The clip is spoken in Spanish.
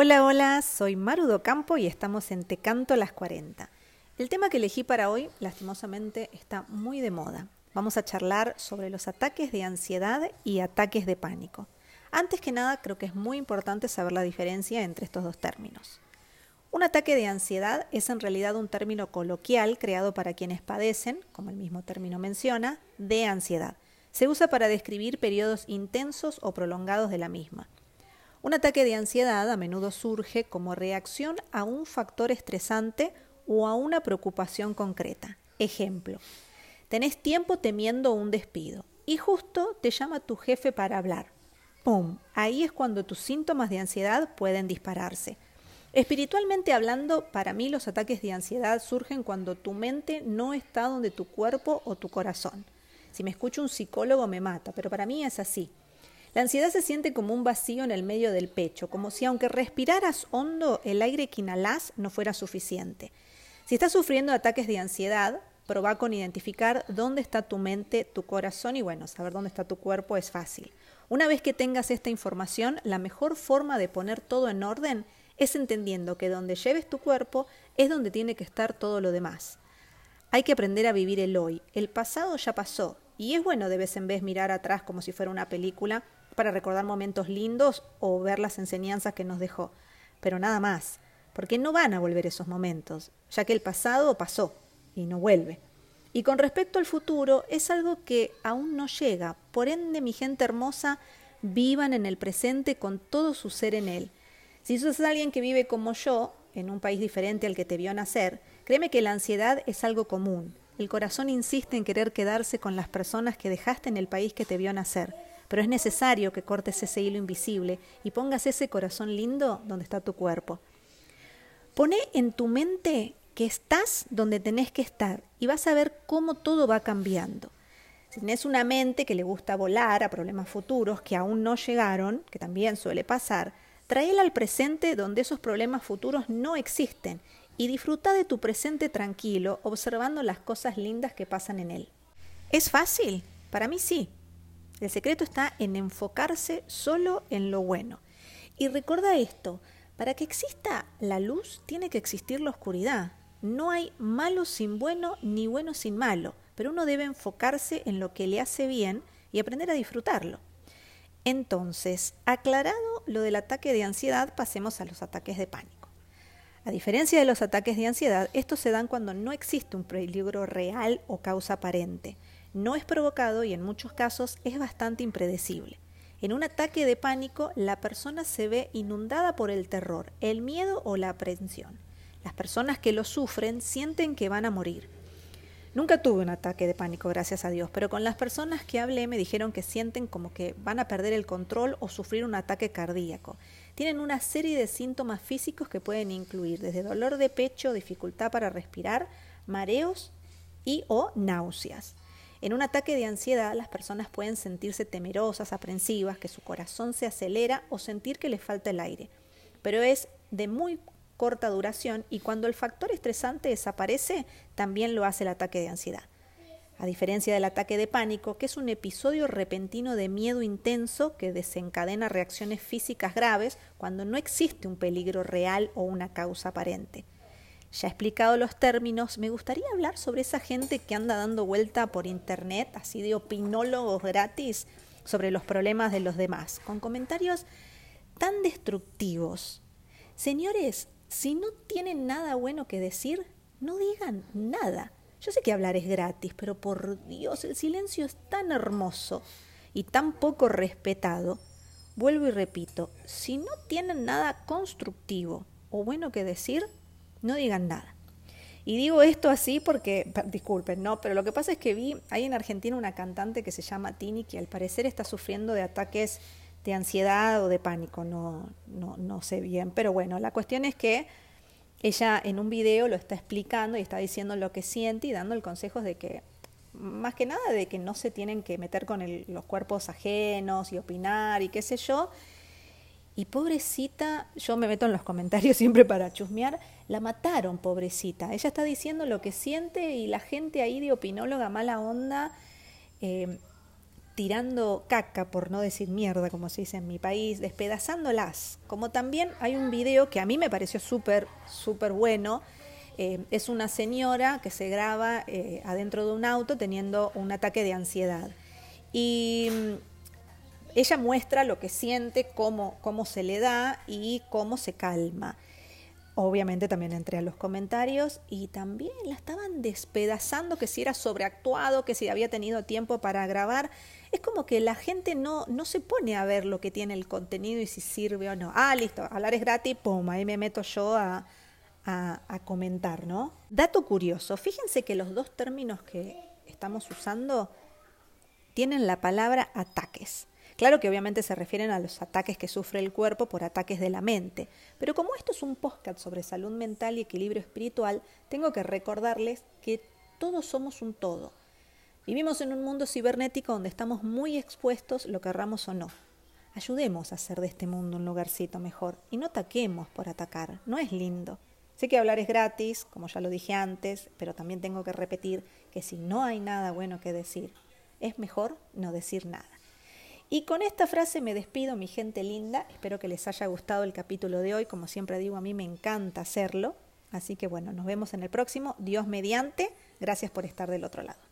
Hola, hola, soy Marudo Campo y estamos en Te Canto las 40. El tema que elegí para hoy, lastimosamente, está muy de moda. Vamos a charlar sobre los ataques de ansiedad y ataques de pánico. Antes que nada, creo que es muy importante saber la diferencia entre estos dos términos. Un ataque de ansiedad es en realidad un término coloquial creado para quienes padecen, como el mismo término menciona, de ansiedad. Se usa para describir periodos intensos o prolongados de la misma. Un ataque de ansiedad a menudo surge como reacción a un factor estresante o a una preocupación concreta. Ejemplo, tenés tiempo temiendo un despido y justo te llama tu jefe para hablar. ¡Pum! Ahí es cuando tus síntomas de ansiedad pueden dispararse. Espiritualmente hablando, para mí los ataques de ansiedad surgen cuando tu mente no está donde tu cuerpo o tu corazón. Si me escucho un psicólogo me mata, pero para mí es así. La ansiedad se siente como un vacío en el medio del pecho, como si aunque respiraras hondo, el aire que inhalás no fuera suficiente. Si estás sufriendo ataques de ansiedad, probá con identificar dónde está tu mente, tu corazón y bueno, saber dónde está tu cuerpo es fácil. Una vez que tengas esta información, la mejor forma de poner todo en orden es entendiendo que donde lleves tu cuerpo es donde tiene que estar todo lo demás. Hay que aprender a vivir el hoy. El pasado ya pasó y es bueno de vez en vez mirar atrás como si fuera una película para recordar momentos lindos o ver las enseñanzas que nos dejó, pero nada más, porque no van a volver esos momentos, ya que el pasado pasó y no vuelve. Y con respecto al futuro, es algo que aún no llega, por ende, mi gente hermosa, vivan en el presente con todo su ser en él. Si sos alguien que vive como yo, en un país diferente al que te vio nacer, créeme que la ansiedad es algo común. El corazón insiste en querer quedarse con las personas que dejaste en el país que te vio nacer pero es necesario que cortes ese hilo invisible y pongas ese corazón lindo donde está tu cuerpo. Pone en tu mente que estás donde tenés que estar y vas a ver cómo todo va cambiando. Si tenés una mente que le gusta volar a problemas futuros que aún no llegaron, que también suele pasar, tráela al presente donde esos problemas futuros no existen y disfruta de tu presente tranquilo observando las cosas lindas que pasan en él. ¿Es fácil? Para mí sí. El secreto está en enfocarse solo en lo bueno. Y recuerda esto, para que exista la luz tiene que existir la oscuridad. No hay malo sin bueno ni bueno sin malo, pero uno debe enfocarse en lo que le hace bien y aprender a disfrutarlo. Entonces, aclarado lo del ataque de ansiedad, pasemos a los ataques de pánico. A diferencia de los ataques de ansiedad, estos se dan cuando no existe un peligro real o causa aparente no es provocado y en muchos casos es bastante impredecible. En un ataque de pánico, la persona se ve inundada por el terror, el miedo o la aprensión. Las personas que lo sufren sienten que van a morir. Nunca tuve un ataque de pánico, gracias a Dios, pero con las personas que hablé me dijeron que sienten como que van a perder el control o sufrir un ataque cardíaco. Tienen una serie de síntomas físicos que pueden incluir desde dolor de pecho, dificultad para respirar, mareos y o náuseas. En un ataque de ansiedad las personas pueden sentirse temerosas, aprensivas, que su corazón se acelera o sentir que les falta el aire. Pero es de muy corta duración y cuando el factor estresante desaparece, también lo hace el ataque de ansiedad. A diferencia del ataque de pánico, que es un episodio repentino de miedo intenso que desencadena reacciones físicas graves cuando no existe un peligro real o una causa aparente. Ya he explicado los términos, me gustaría hablar sobre esa gente que anda dando vuelta por internet, así de opinólogos gratis, sobre los problemas de los demás, con comentarios tan destructivos. Señores, si no tienen nada bueno que decir, no digan nada. Yo sé que hablar es gratis, pero por Dios, el silencio es tan hermoso y tan poco respetado. Vuelvo y repito, si no tienen nada constructivo o bueno que decir, no digan nada. Y digo esto así porque, disculpen, no, pero lo que pasa es que vi, hay en Argentina una cantante que se llama Tini que al parecer está sufriendo de ataques de ansiedad o de pánico, no, no, no sé bien, pero bueno, la cuestión es que ella en un video lo está explicando y está diciendo lo que siente y dando el consejo de que, más que nada, de que no se tienen que meter con los cuerpos ajenos y opinar y qué sé yo, y pobrecita, yo me meto en los comentarios siempre para chusmear, la mataron, pobrecita. Ella está diciendo lo que siente y la gente ahí de opinóloga mala onda, eh, tirando caca, por no decir mierda, como se dice en mi país, despedazándolas. Como también hay un video que a mí me pareció súper, súper bueno. Eh, es una señora que se graba eh, adentro de un auto teniendo un ataque de ansiedad. Y mm, ella muestra lo que siente, cómo, cómo se le da y cómo se calma. Obviamente también entré a los comentarios y también la estaban despedazando, que si era sobreactuado, que si había tenido tiempo para grabar. Es como que la gente no, no se pone a ver lo que tiene el contenido y si sirve o no. Ah, listo, hablar es gratis, pum, ahí me meto yo a, a, a comentar, ¿no? Dato curioso, fíjense que los dos términos que estamos usando tienen la palabra ataques. Claro que obviamente se refieren a los ataques que sufre el cuerpo por ataques de la mente, pero como esto es un podcast sobre salud mental y equilibrio espiritual, tengo que recordarles que todos somos un todo. Vivimos en un mundo cibernético donde estamos muy expuestos, lo querramos o no. Ayudemos a hacer de este mundo un lugarcito mejor y no ataquemos por atacar, no es lindo. Sé que hablar es gratis, como ya lo dije antes, pero también tengo que repetir que si no hay nada bueno que decir, es mejor no decir nada. Y con esta frase me despido, mi gente linda. Espero que les haya gustado el capítulo de hoy. Como siempre digo, a mí me encanta hacerlo. Así que bueno, nos vemos en el próximo. Dios mediante. Gracias por estar del otro lado.